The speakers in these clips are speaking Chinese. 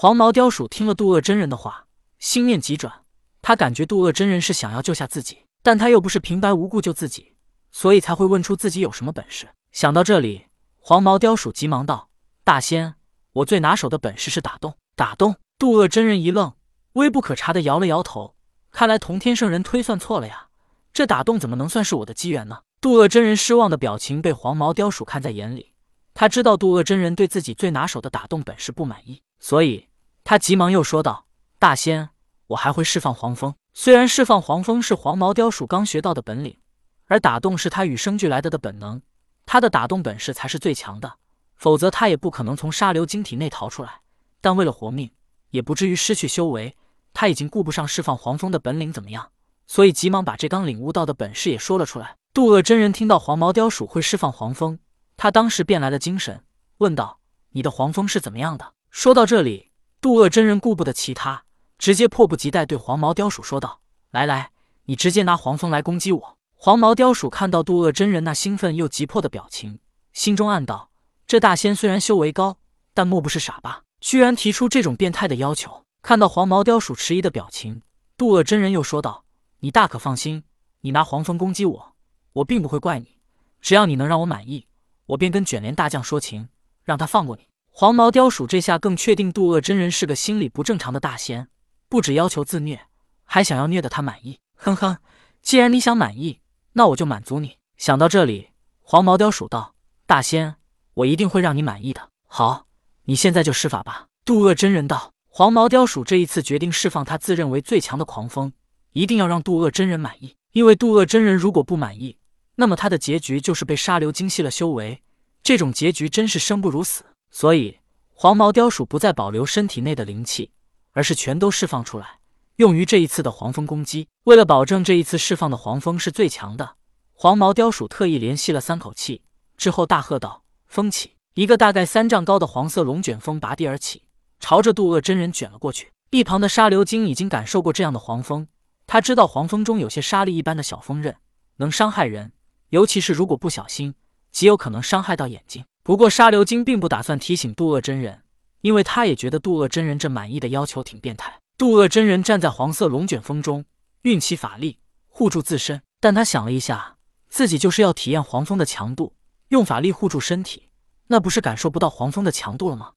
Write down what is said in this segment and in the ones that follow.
黄毛雕鼠听了渡恶真人的话，心念急转，他感觉渡恶真人是想要救下自己，但他又不是平白无故救自己，所以才会问出自己有什么本事。想到这里，黄毛雕鼠急忙道：“大仙，我最拿手的本事是打洞。”打洞！渡恶真人一愣，微不可察的摇了摇头，看来同天圣人推算错了呀，这打洞怎么能算是我的机缘呢？渡恶真人失望的表情被黄毛雕鼠看在眼里，他知道渡恶真人对自己最拿手的打洞本事不满意，所以他急忙又说道：“大仙，我还会释放黄蜂。虽然释放黄蜂是黄毛雕鼠刚学到的本领，而打洞是他与生俱来的的本能，他的打洞本事才是最强的，否则他也不可能从沙流晶体内逃出来。但为了活命，也不至于失去修为，他已经顾不上释放黄蜂的本领怎么样，所以急忙把这刚领悟到的本事也说了出来。”渡恶真人听到黄毛雕鼠会释放黄蜂，他当时便来了精神，问道：“你的黄蜂是怎么样的？”说到这里，渡恶真人顾不得其他，直接迫不及待对黄毛雕鼠说道：“来来，你直接拿黄蜂来攻击我。”黄毛雕鼠看到渡恶真人那兴奋又急迫的表情，心中暗道：这大仙虽然修为高，但莫不是傻吧？居然提出这种变态的要求。看到黄毛雕鼠迟疑的表情，渡恶真人又说道：“你大可放心，你拿黄蜂攻击我。”我并不会怪你，只要你能让我满意，我便跟卷帘大将说情，让他放过你。黄毛雕鼠这下更确定渡恶真人是个心理不正常的大仙，不止要求自虐，还想要虐得他满意。哼哼，既然你想满意，那我就满足你。想到这里，黄毛雕鼠道：“大仙，我一定会让你满意的。”好，你现在就施法吧。渡恶真人道：“黄毛雕鼠这一次决定释放他自认为最强的狂风，一定要让渡恶真人满意。”因为渡恶真人如果不满意，那么他的结局就是被沙流精细了修为，这种结局真是生不如死。所以黄毛雕鼠不再保留身体内的灵气，而是全都释放出来，用于这一次的黄蜂攻击。为了保证这一次释放的黄蜂是最强的，黄毛雕鼠特意连吸了三口气，之后大喝道：“风起！”一个大概三丈高的黄色龙卷风拔地而起，朝着渡恶真人卷了过去。一旁的沙流精已经感受过这样的黄蜂。他知道黄蜂中有些沙粒一般的小锋刃，能伤害人，尤其是如果不小心，极有可能伤害到眼睛。不过沙流金并不打算提醒渡恶真人，因为他也觉得渡恶真人这满意的要求挺变态。渡恶真人站在黄色龙卷风中，运起法力护住自身，但他想了一下，自己就是要体验黄蜂的强度，用法力护住身体，那不是感受不到黄蜂的强度了吗？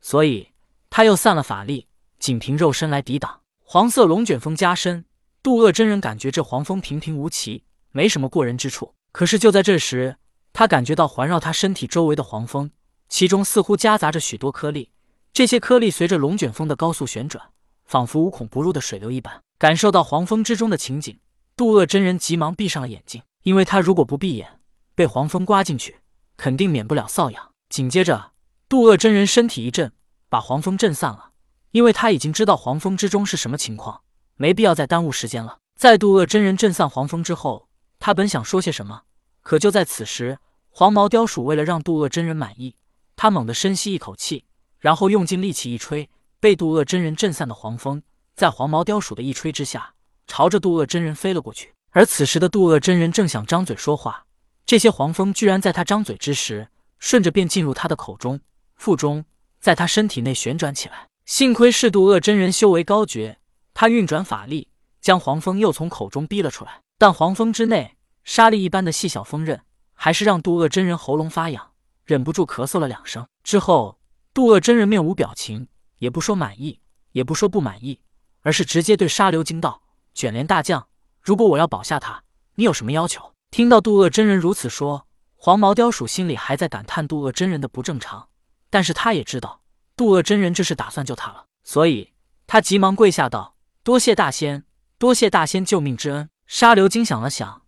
所以他又散了法力，仅凭肉身来抵挡。黄色龙卷风加深，渡恶真人感觉这黄蜂平平无奇，没什么过人之处。可是就在这时，他感觉到环绕他身体周围的黄蜂，其中似乎夹杂着许多颗粒。这些颗粒随着龙卷风的高速旋转，仿佛无孔不入的水流一般。感受到黄蜂之中的情景，渡恶真人急忙闭上了眼睛，因为他如果不闭眼，被黄蜂刮进去，肯定免不了瘙痒。紧接着，渡恶真人身体一震，把黄蜂震散了。因为他已经知道黄蜂之中是什么情况，没必要再耽误时间了。在渡恶真人震散黄蜂之后，他本想说些什么，可就在此时，黄毛雕鼠为了让渡恶真人满意，他猛地深吸一口气，然后用尽力气一吹，被渡恶真人震散的黄蜂，在黄毛雕鼠的一吹之下，朝着渡恶真人飞了过去。而此时的渡恶真人正想张嘴说话，这些黄蜂居然在他张嘴之时，顺着便进入他的口中、腹中，在他身体内旋转起来。幸亏是渡恶真人修为高绝，他运转法力，将黄蜂又从口中逼了出来。但黄蜂之内沙粒一般的细小锋刃，还是让渡恶真人喉咙发痒，忍不住咳嗽了两声。之后，渡恶真人面无表情，也不说满意，也不说不满意，而是直接对沙流金道：“卷帘大将，如果我要保下他，你有什么要求？”听到渡恶真人如此说，黄毛雕鼠心里还在感叹渡恶真人的不正常，但是他也知道。渡恶真人这是打算救他了，所以他急忙跪下道：“多谢大仙，多谢大仙救命之恩。”沙流金想了想，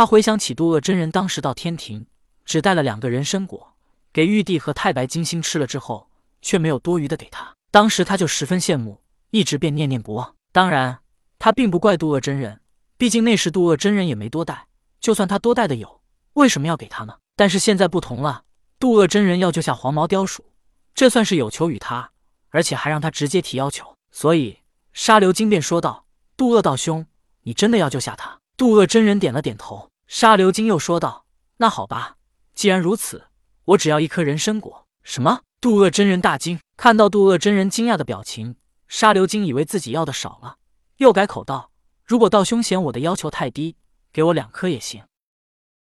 他回想起渡恶真人当时到天庭只带了两个人参果给玉帝和太白金星吃了之后，却没有多余的给他，当时他就十分羡慕，一直便念念不忘。当然，他并不怪渡恶真人，毕竟那时渡恶真人也没多带，就算他多带的有，为什么要给他呢？但是现在不同了，渡恶真人要救下黄毛雕鼠。这算是有求于他，而且还让他直接提要求，所以沙流金便说道：“渡恶道兄，你真的要救下他？”渡恶真人点了点头。沙流金又说道：“那好吧，既然如此，我只要一颗人参果。”什么？渡恶真人大惊，看到渡恶真人惊讶的表情，沙流金以为自己要的少了，又改口道：“如果道兄嫌我的要求太低，给我两颗也行。”